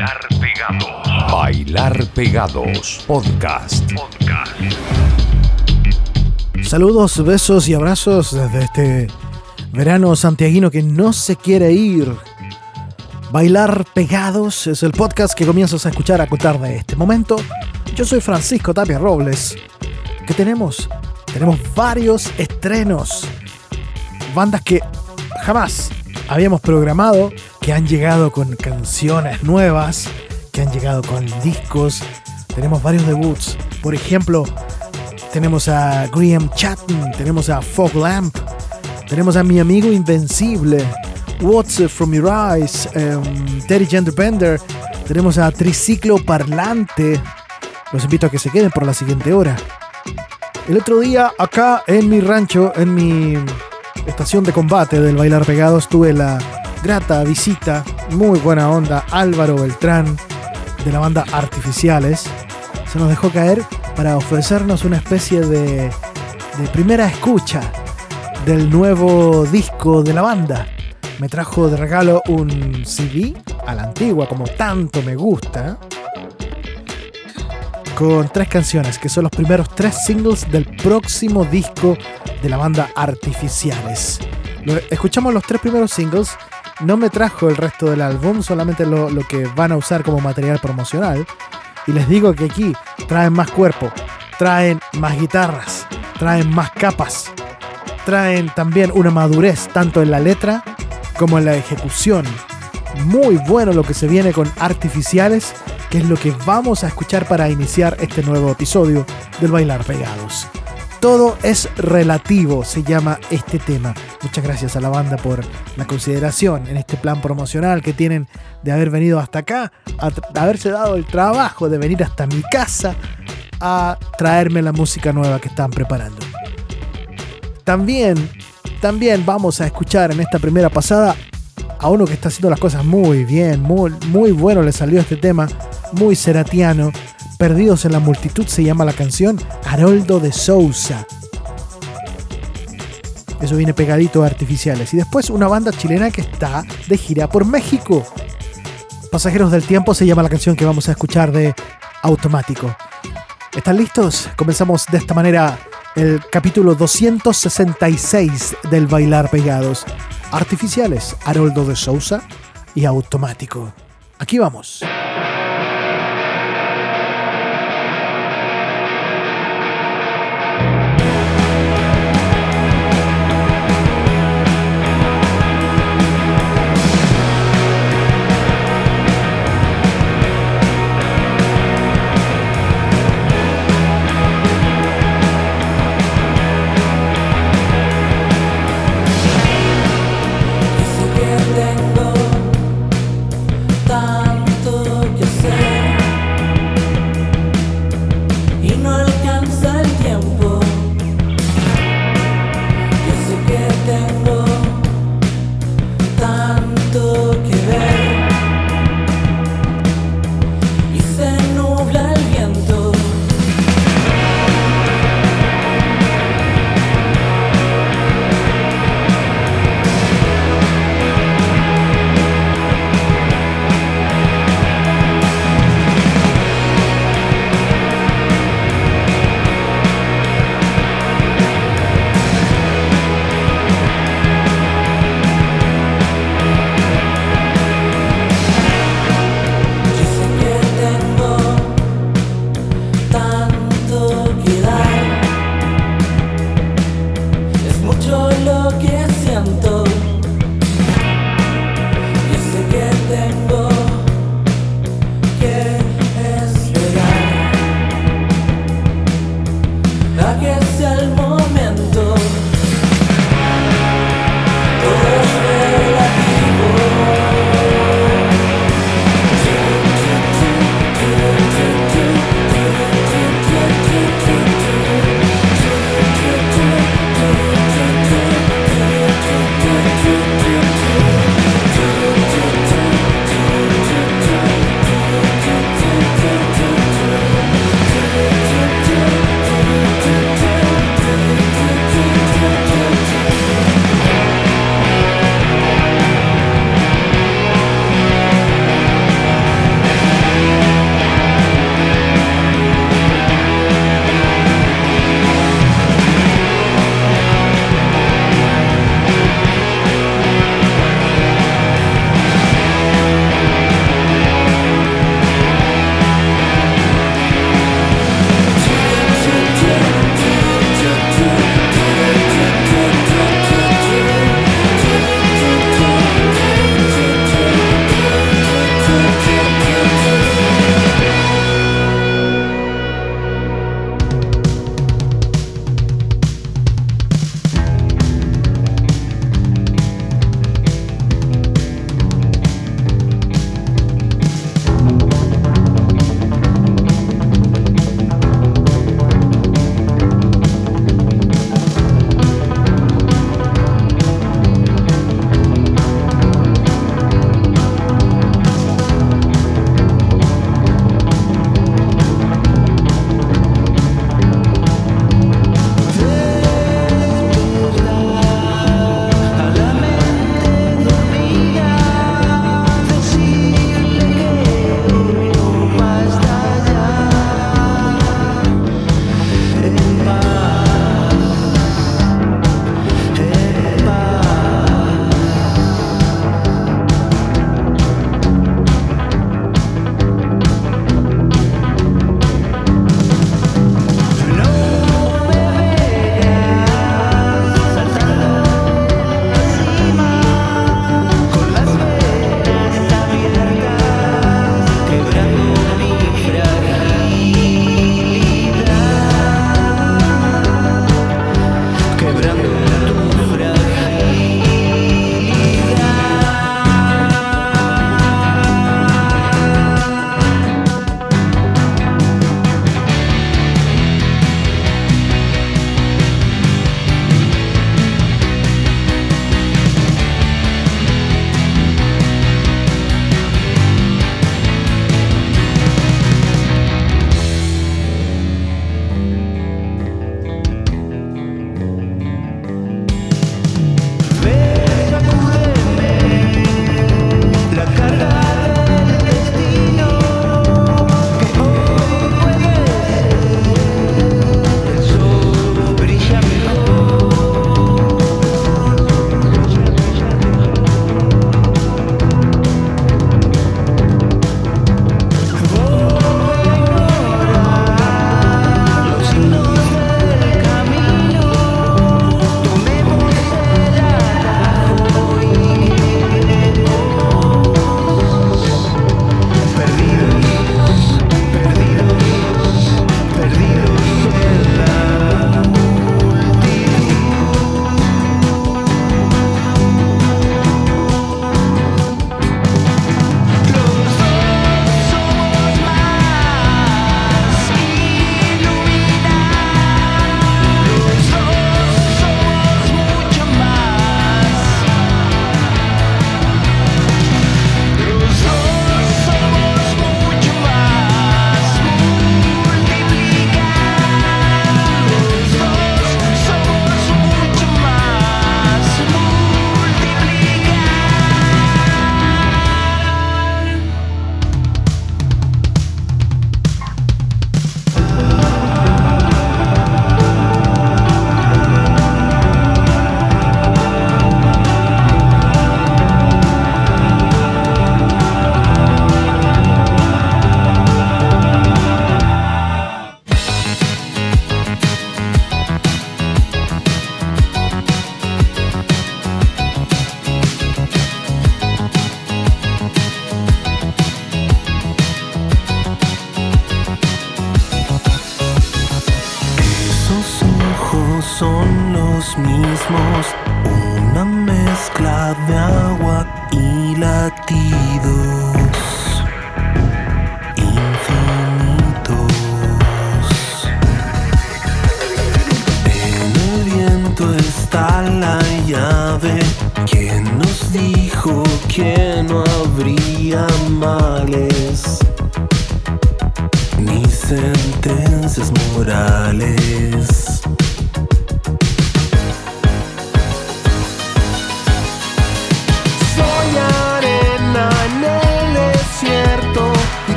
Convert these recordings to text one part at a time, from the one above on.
Bailar Pegados. Bailar Pegados. Podcast. Podcast. Saludos, besos y abrazos desde este verano santiaguino que no se quiere ir. Bailar Pegados es el podcast que comienzas a escuchar a contar de este momento. Yo soy Francisco Tapia Robles. ¿Qué tenemos? Tenemos varios estrenos. Bandas que jamás habíamos programado, que han llegado con canciones nuevas, que han llegado con discos. Tenemos varios debuts. Por ejemplo, tenemos a Graham Chatton, tenemos a Fog Lamp, tenemos a mi amigo Invencible, What's From Your Eyes, um, Terry Genderbender, tenemos a Triciclo Parlante. Los invito a que se queden por la siguiente hora. El otro día, acá en mi rancho, en mi estación de combate del Bailar Pegados, tuve la grata visita, muy buena onda, Álvaro Beltrán, de la banda Artificiales. Se nos dejó caer para ofrecernos una especie de, primera escucha del nuevo disco de la banda. Me trajo de regalo un CD a la antigua, como tanto me gusta, con tres canciones, que son los primeros tres singles del próximo disco de la banda Artificiales. Escuchamos los tres primeros singles, no me trajo el resto del álbum, solamente lo, que van a usar como material promocional. Y les digo que aquí traen más cuerpo, traen más guitarras, traen más capas, traen también una madurez tanto en la letra como en la ejecución. Muy bueno lo que se viene con Artificiales, que es lo que vamos a escuchar para iniciar este nuevo episodio del Bailar Pegados. Todo es relativo, se llama este tema. Muchas gracias a la banda por la consideración en este plan promocional que tienen de haber venido hasta acá, a haberse dado el trabajo de venir hasta mi casa a traerme la música nueva que están preparando. También, también vamos a escuchar en esta primera pasada a uno que está haciendo las cosas muy bien, muy, muy bueno le salió este tema, muy seratiano. Perdidos en la multitud se llama la canción Haroldo de Sousa. Eso viene pegadito a artificiales. Y después una banda chilena que está de gira por México. Pasajeros del Tiempo se llama la canción que vamos a escuchar de Automático. ¿Están listos? Comenzamos de esta manera el capítulo 266 del Bailar Pegados. Artificiales, Haroldo de Sousa y Automático. Aquí vamos.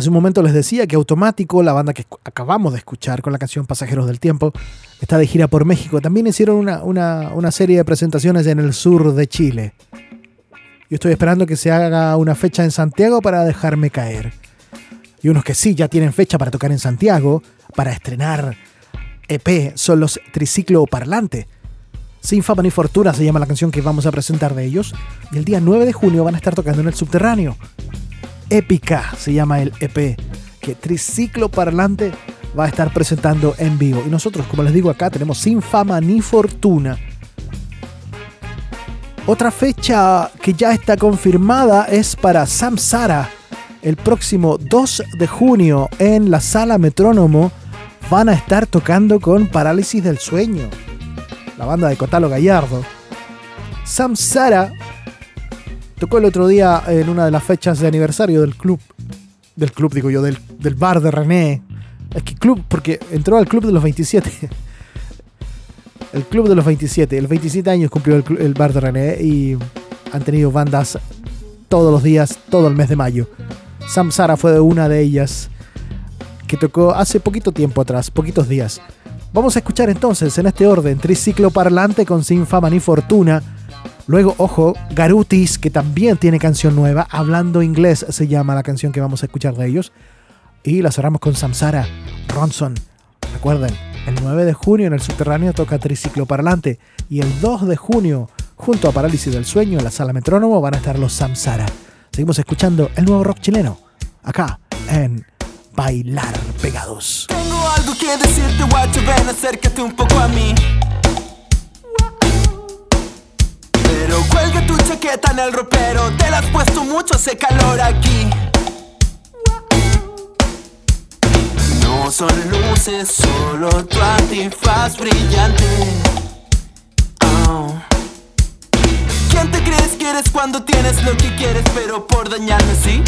Hace un momento les decía que Automático, la banda que acabamos de escuchar con la canción Pasajeros del Tiempo, está de gira por México. También hicieron una, una- una serie de presentaciones en el sur de Chile. Yo estoy esperando que se haga una fecha en Santiago para dejarme caer. Y unos que sí ya tienen fecha para tocar en Santiago, para estrenar EP, son los Triciclo Parlante. Sin fama ni fortuna se llama la canción que vamos a presentar de ellos. Y el día 9 de junio van a estar tocando en el subterráneo. Épica se llama el EP que Triciclo Parlante va a estar presentando en vivo. Y nosotros, como les digo acá, tenemos sin fama ni fortuna. Otra fecha que ya está confirmada es para Samsara. El próximo 2 de junio en la sala Metrónomo van a estar tocando con Parálisis del Sueño. La banda de Cotalo Gallardo. Samsara tocó el otro día en una de las fechas de aniversario del club. Del club, digo yo, del, del bar de René. Es que club, porque entró al club de los 27. El club de los 27. El 27 años cumplió el, bar de René y han tenido bandas todos los días, todo el mes de mayo. Samsara fue una de ellas que tocó hace poquito tiempo atrás, poquitos días. Vamos a escuchar entonces en este orden Triciclo Parlante con Sin Fama ni Fortuna. Luego, ojo, Garutis, que también tiene canción nueva, Hablando Inglés se llama la canción que vamos a escuchar de ellos. Y la cerramos con Samsara, Ronson. Recuerden, El 9 de junio en el subterráneo toca Triciclo Parlante. Y el 2 de junio, junto a Parálisis del Sueño, en la sala Metrónomo, van a estar los Samsara. Seguimos escuchando el nuevo rock chileno, acá en Bailar Pegados. Tengo algo que decirte, guacho, ven, acércate un poco a mí. Chaqueta en el ropero, te la has puesto mucho, hace calor aquí. No son luces, solo tu antifaz brillante. Oh. ¿Quién te crees que eres cuando tienes lo que quieres, pero por dañarme sí?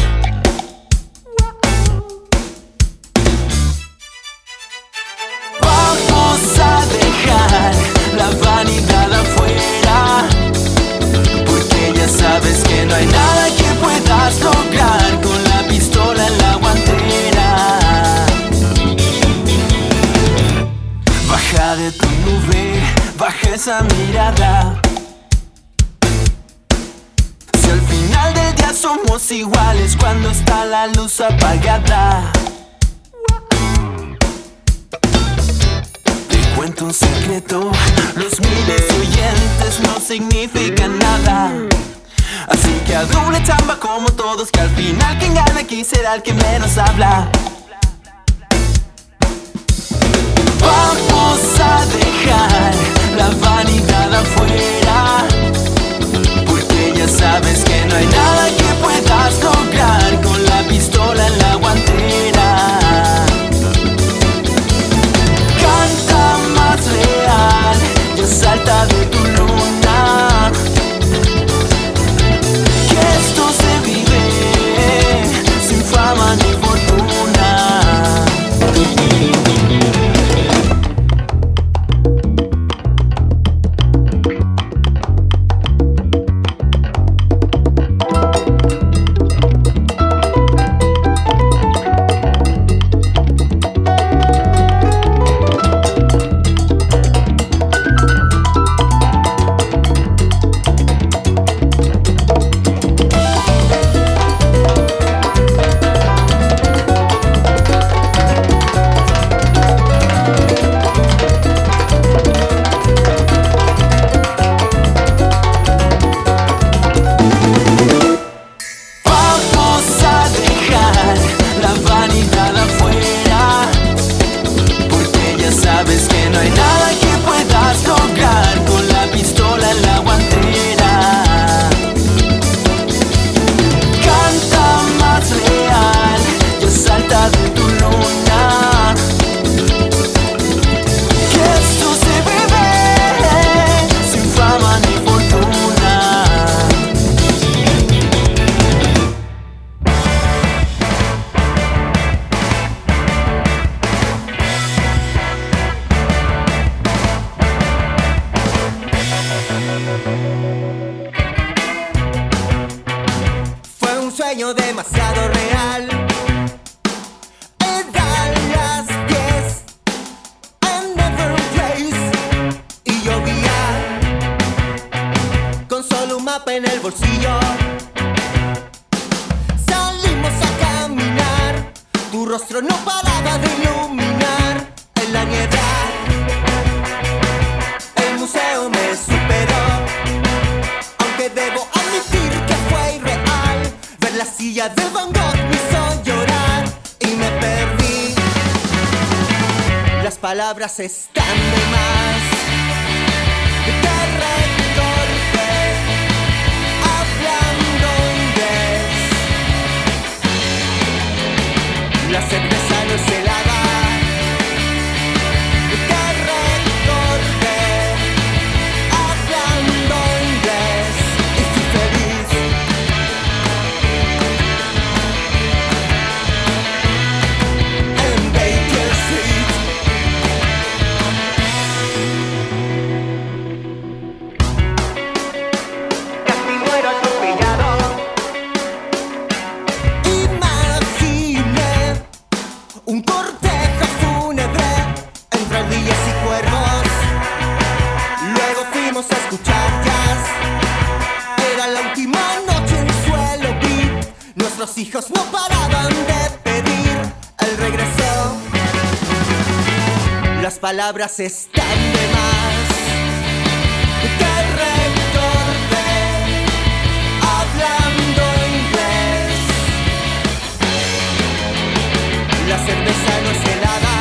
Vamos a dejar la vanidad no hay nada que puedas lograr con la pistola en la guantera. Baja de tu nube, baja esa mirada. Si al final del día somos iguales cuando está la luz apagada. Te cuento un secreto, los miles oyentes no significan nada. Así que a doble chamba como todos, que al final quien gana aquí será el que menos habla. Vamos a dejar la vanidad afuera. Porque ya sabes que no hay nada que puedas lograr con la pistola en la guantera. Canta más real, ya salta de tu Ver la silla de Van Gogh me hizo llorar Y me perdí. Las palabras están de más. Hablando inglés. La cerveza no es helada No paraban de pedir el regreso. Las palabras están de más. Hablando inglés. La cerveza no es helada.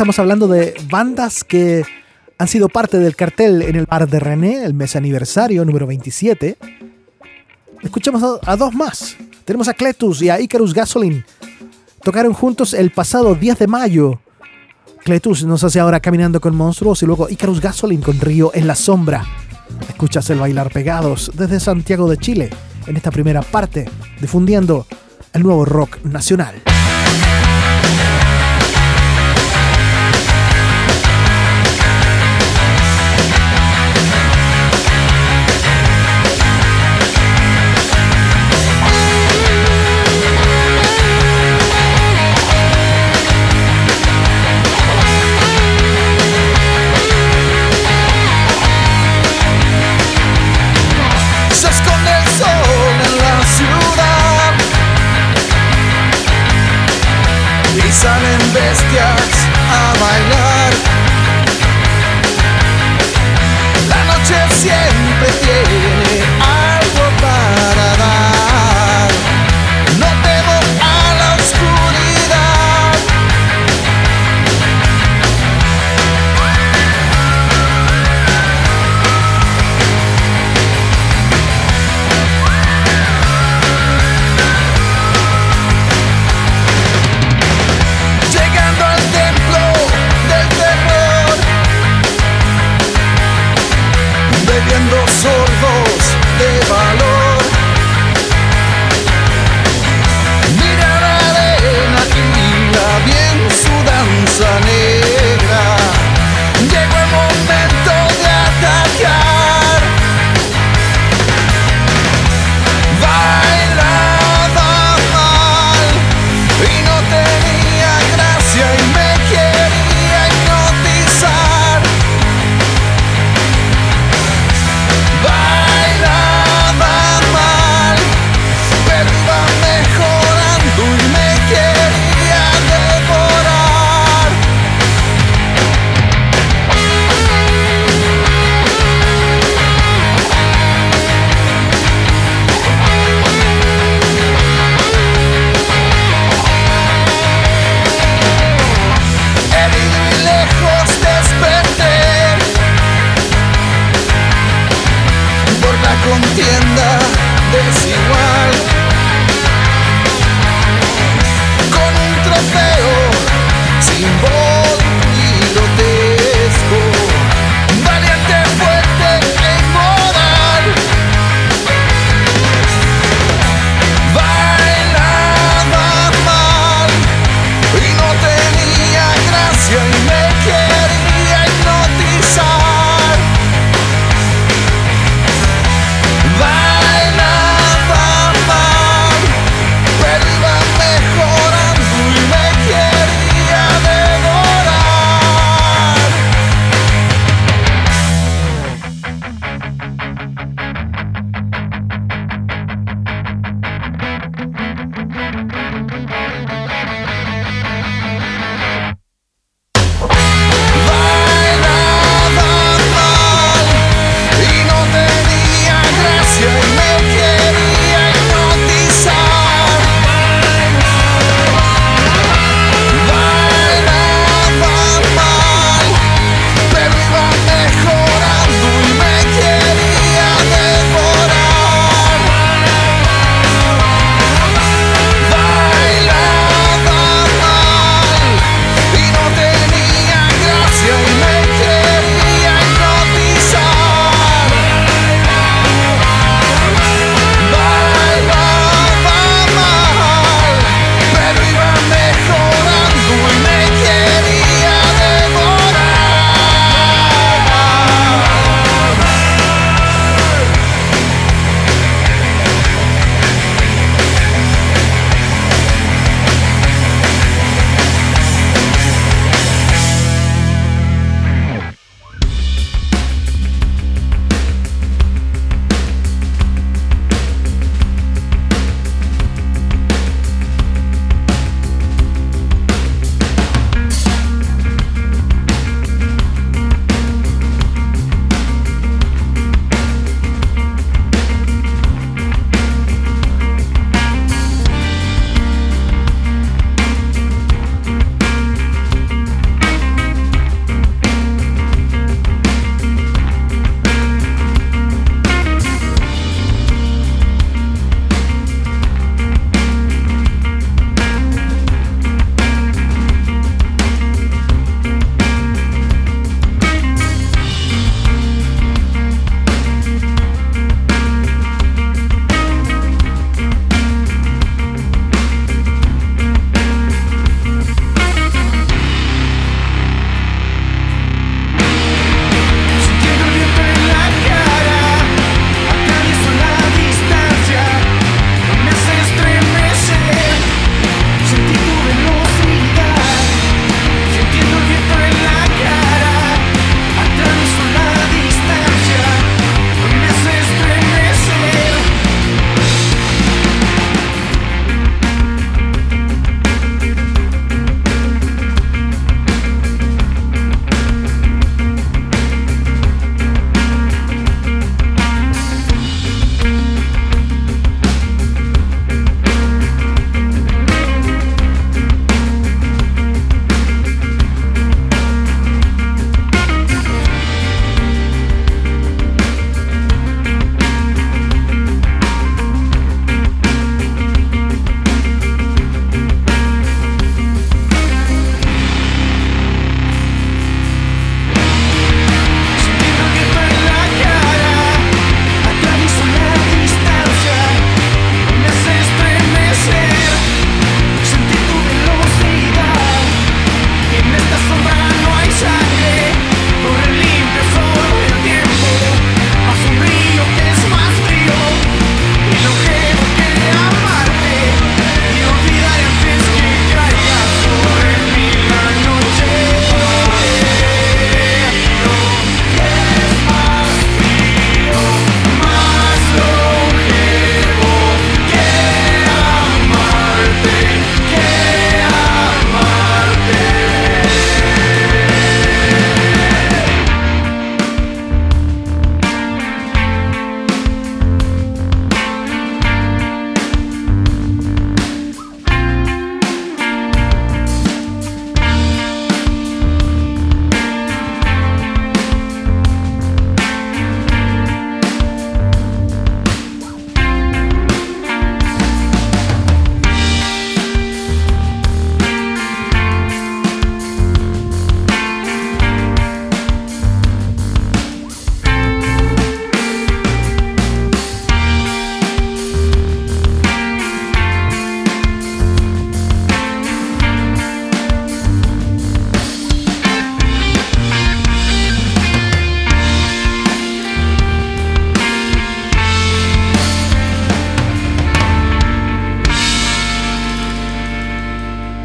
Estamos hablando de bandas que han sido parte del cartel en el bar de René, el mes aniversario número 27. Escuchamos a, a dos más. Tenemos a Cletus y a Icarus Gasoline. Tocaron juntos el pasado 10 de mayo. Cletus nos hace ahora Caminando con Monstruos y luego Icarus Gasoline con Río en la Sombra. Escuchas el bailar pegados desde Santiago de Chile en esta primera parte, difundiendo el nuevo rock nacional. entienda desigual.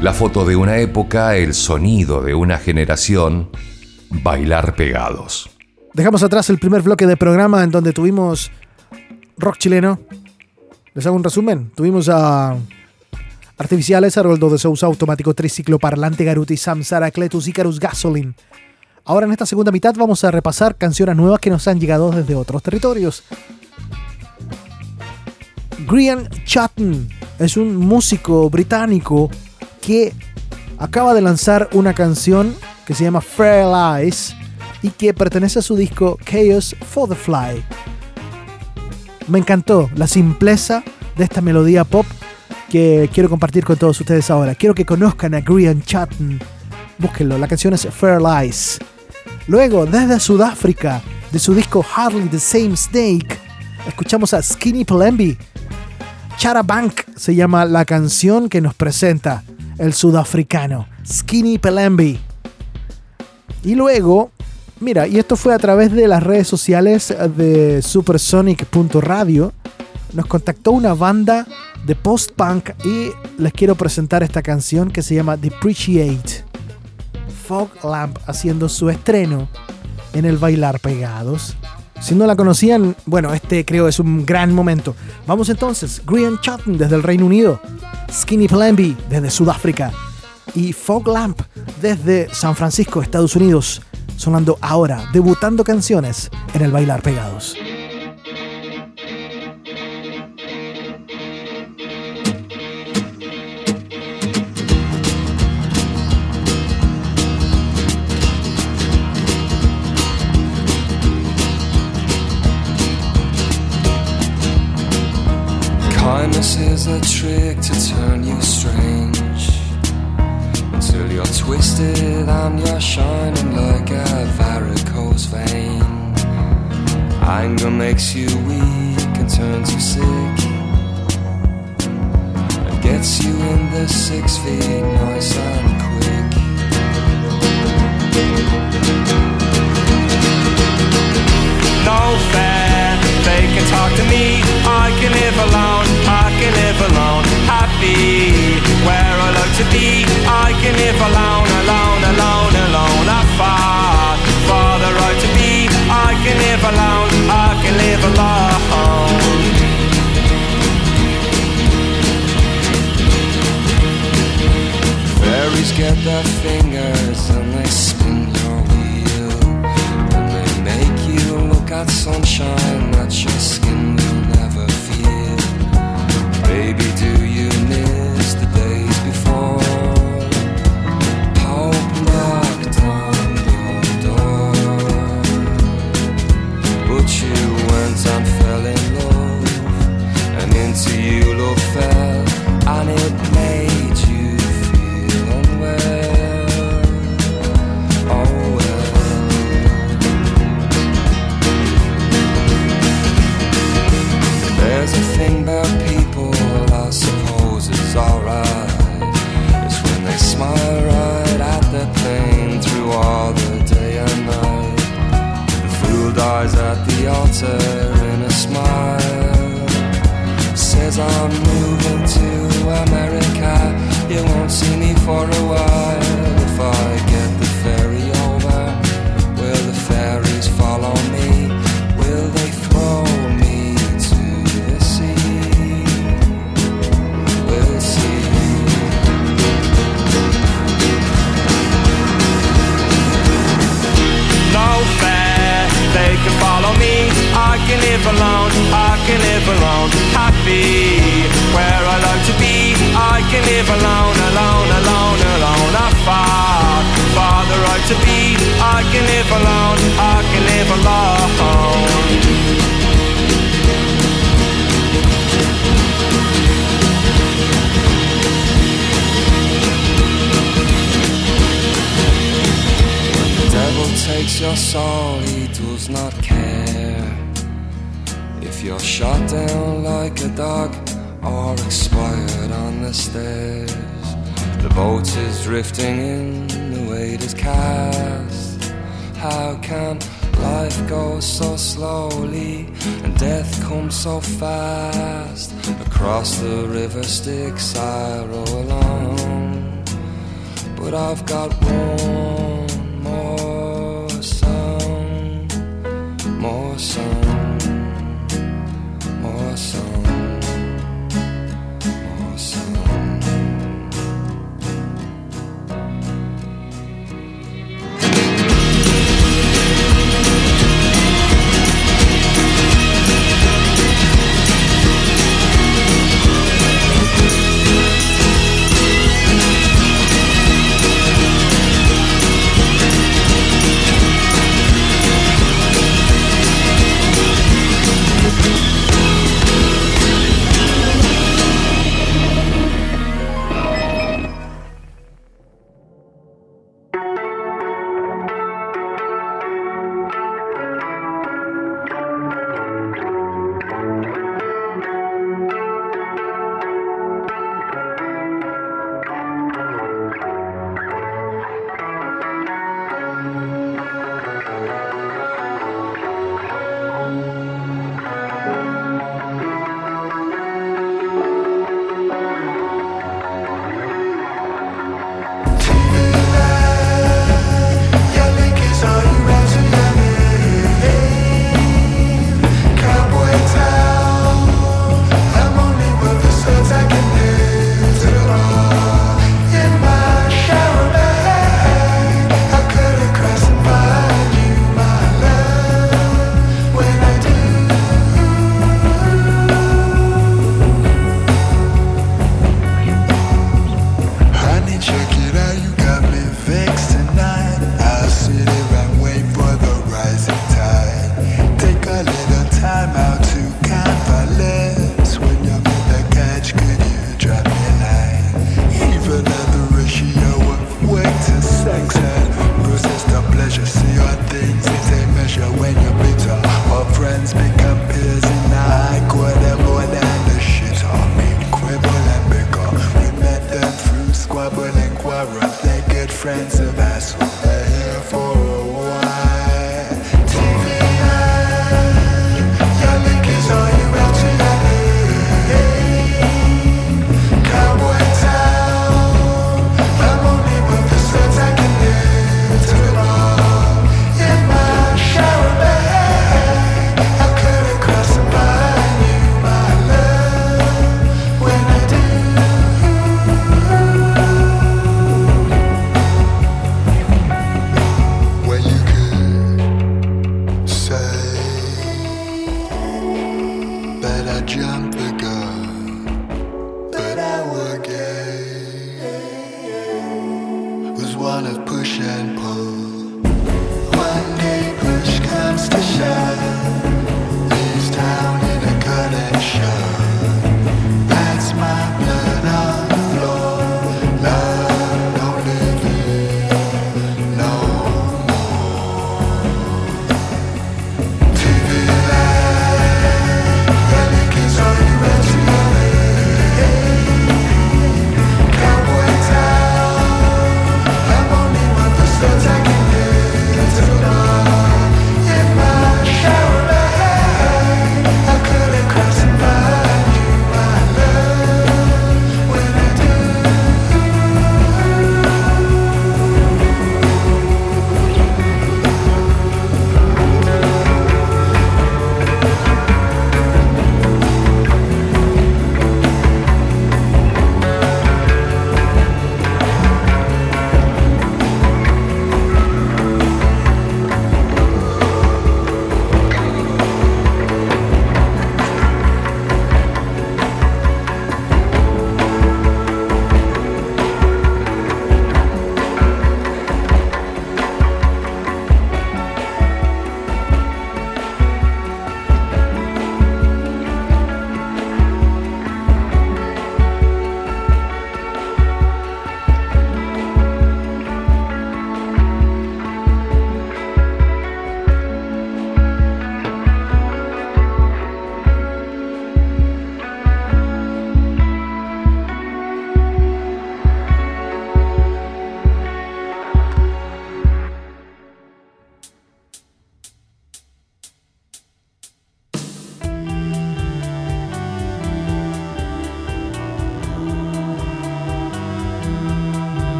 La foto de una época, el sonido de una generación, bailar pegados. Dejamos atrás el primer bloque de programa en donde tuvimos rock chileno. Les hago un resumen. Tuvimos a Artificiales, Aroldo de Sousa, Automático Triciclo, Parlante, Garuti, Samsara, Cletus, Icarus, Gasoline. Ahora en esta segunda mitad vamos a repasar canciones nuevas que nos han llegado desde otros territorios. Grian Chatton es un músico británico que acaba de lanzar una canción que se llama Fair Lies y que pertenece a su disco Chaos for the Fly. Me encantó la simpleza de esta melodía pop que quiero compartir con todos ustedes ahora. Quiero que conozcan a Grian Chatton. Búsquenlo, la canción es Fair Lies. Luego, desde Sudáfrica, de su disco Hardly the Same Snake, escuchamos a Skinny Palembi. Charabank se llama la canción que nos presenta el sudafricano, Skinny Palembi. Y luego, mira, y esto fue a través de las redes sociales de supersonic.radio, nos contactó una banda de post-punk y les quiero presentar esta canción que se llama Depreciate. Fog Lamp haciendo su estreno en el Bailar Pegados. Si no la conocían, bueno, este creo es un gran momento. Vamos entonces, Green Chatton desde el Reino Unido, Skinny Palembi desde Sudáfrica y Fog Lamp desde San Francisco, Estados Unidos, sonando ahora, debutando canciones en el Bailar Pegados. A trick to turn you strange. Until you're twisted and you're shining like a varicose vein. Anger makes you weak and turns you sick. And gets you in the six feet nice and quick. No fair. They can talk to me. I can live alone. I can live alone. Happy where I like to be. I can live alone, alone, alone, alone. I fought for the right to be. I can live alone. I can live alone. Fairies get their fingers look at sunshine that your skin will never feel. Baby, do you miss friends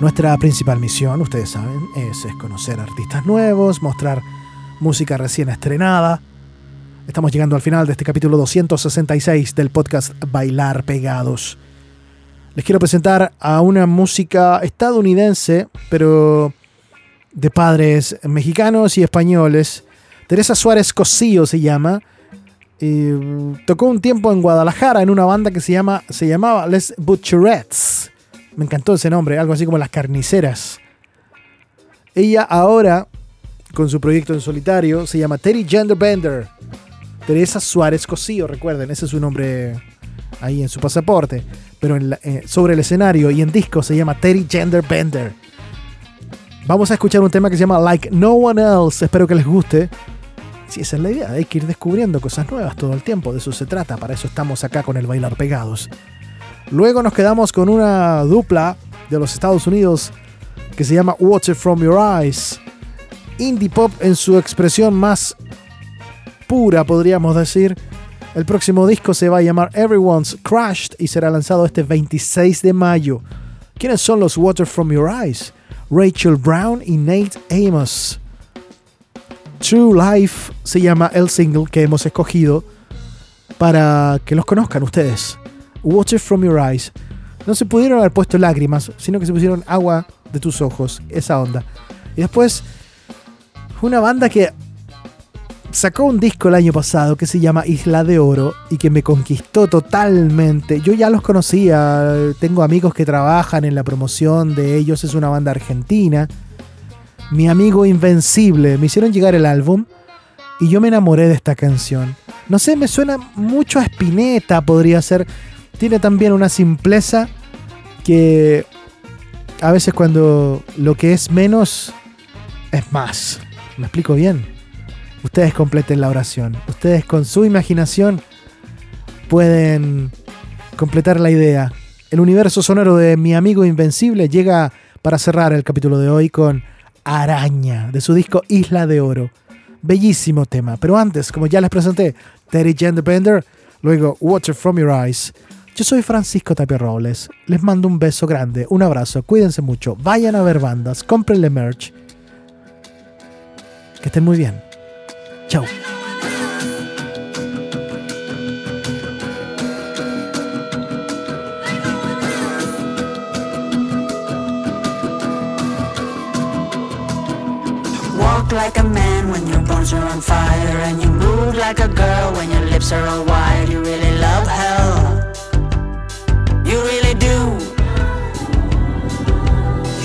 Nuestra principal misión, ustedes saben, es, conocer artistas nuevos, mostrar música recién estrenada. Estamos llegando al final de este capítulo 266 del podcast Bailar Pegados. Les quiero presentar a una música estadounidense, pero de padres mexicanos y españoles. Teresa Suárez Cosío se llama. Y tocó un tiempo en Guadalajara en una banda que se, llama, se llamaba Les Butcherettes. Me encantó ese nombre, algo así como las carniceras. Ella ahora, con su proyecto en solitario, se llama Terry Genderbender. Teresa Suárez Cosío, recuerden, ese es su nombre ahí en su pasaporte. Pero eh, sobre el escenario y en disco se llama Terry Genderbender. Vamos a escuchar un tema que se llama Like No One Else. Espero que les guste. Sí, esa es la idea, hay que ir descubriendo cosas nuevas todo el tiempo, de eso se trata, para eso estamos acá con el Bailar Pegados. Luego nos quedamos con una dupla de los Estados Unidos que se llama Water From Your Eyes. Indie pop en su expresión más pura, podríamos decir. El próximo disco se va a llamar Everyone's Crashed y será lanzado este 26 de mayo. ¿Quiénes son los Water From Your Eyes? Rachel Brown y Nate Amos. True Life se llama el single que hemos escogido para que los conozcan ustedes. Water From Your Eyes. No se pudieron haber puesto lágrimas, sino que se pusieron agua de tus ojos, esa onda. Y después, una banda que sacó un disco el año pasado que se llama Isla de Oro y que me conquistó totalmente. Yo ya los conocía, tengo amigos que trabajan en la promoción de ellos, es una banda argentina. Mi amigo Invencible, me hicieron llegar el álbum y yo me enamoré de esta canción. No sé, me suena mucho a Spinetta, podría ser. Tiene también una simpleza que a veces cuando lo que es menos es más. ¿Me explico bien? Ustedes completen la oración. Ustedes con su imaginación pueden completar la idea. El universo sonoro de mi amigo Invencible llega para cerrar el capítulo de hoy con Araña, de su disco Isla de Oro. Bellísimo tema. Pero antes, como ya les presenté, Terry Genderbender, luego Water From Your Eyes. Yo soy Francisco Tapia Robles. Les mando un beso grande, un abrazo, cuídense mucho, vayan a ver bandas, cómprenle merch. Que estén muy bien. Chao. Like a man when your bones are on fire And you move like a girl when your lips are all wide You really love hell You really do.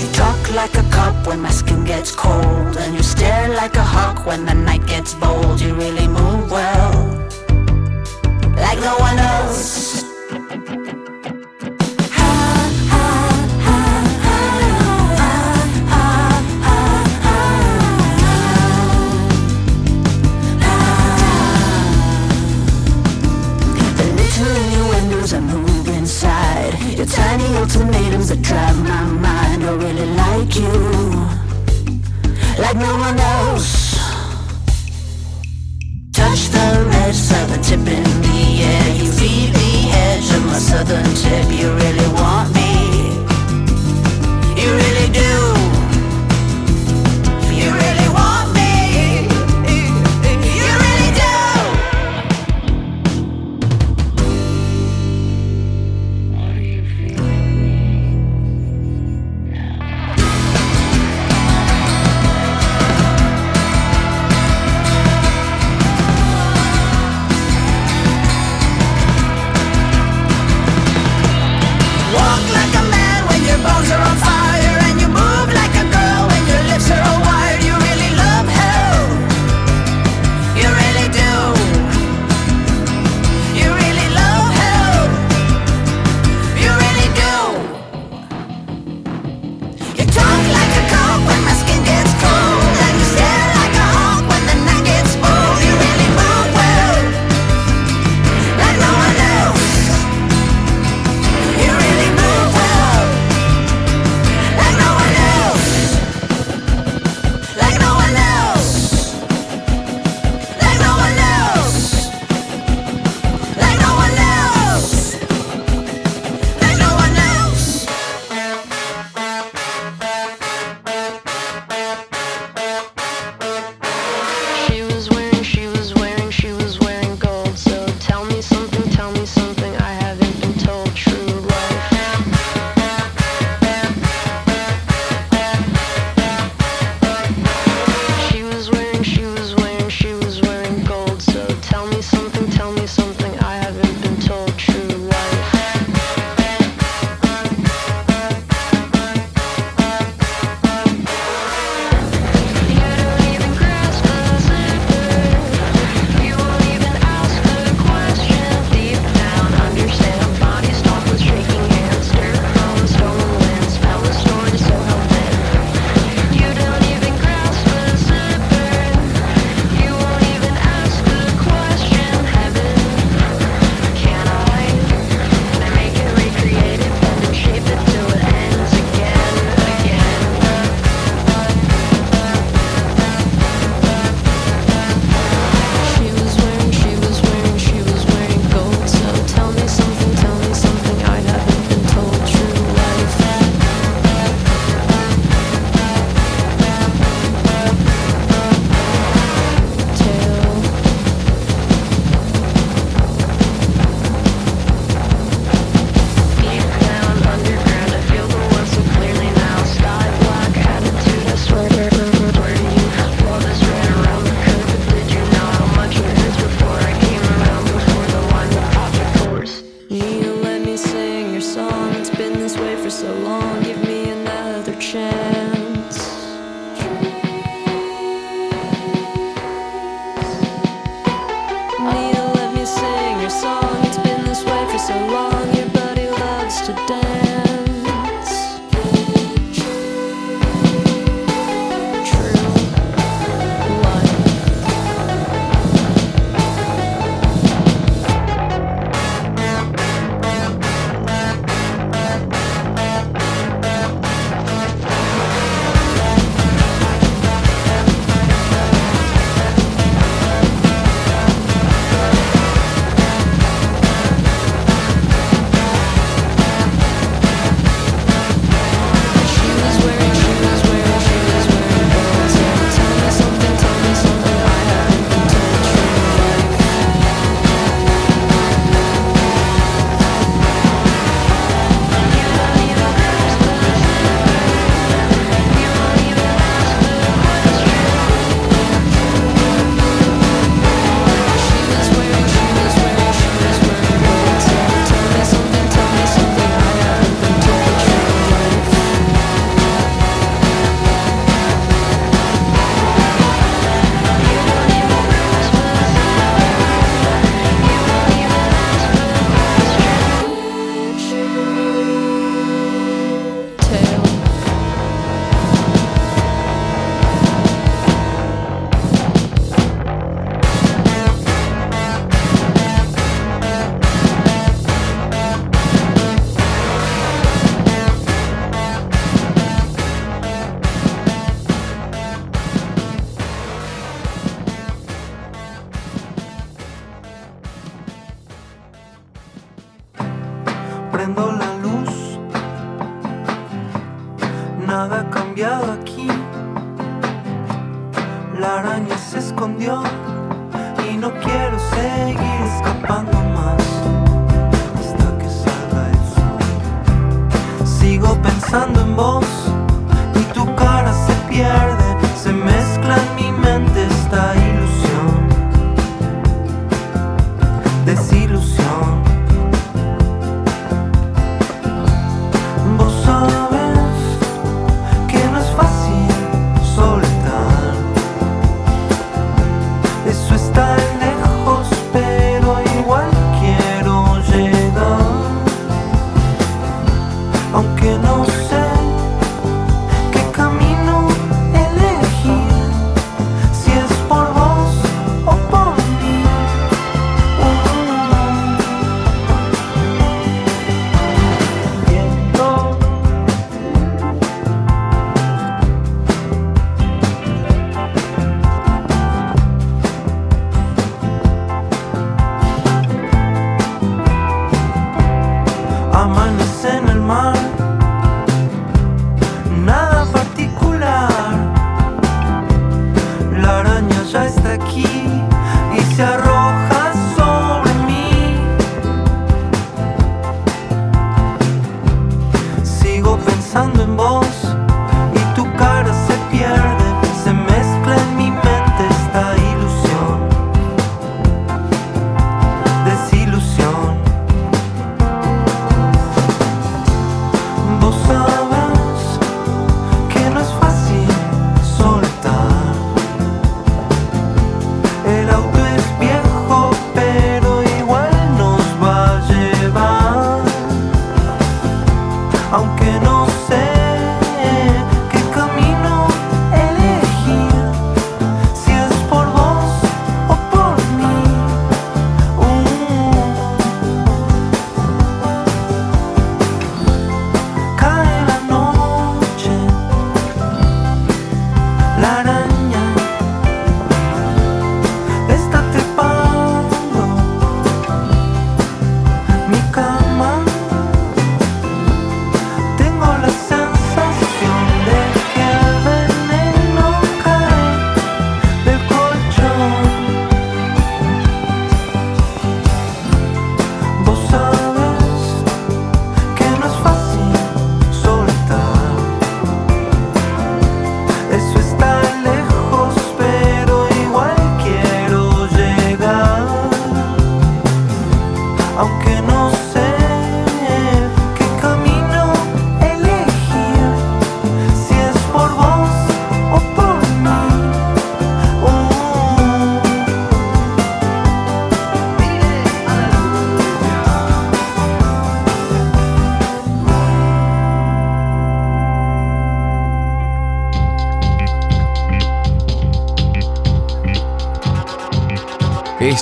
You talk like a cop when my skin gets cold And you stare like a hawk when the night gets bold. You really move well Like no one else tiny ultimatums that drive my mind. I really like you Like no one else. Touch the rest of the tip in the air. You feel the edge of my southern tip. You really want me y no quiero seguir escapando.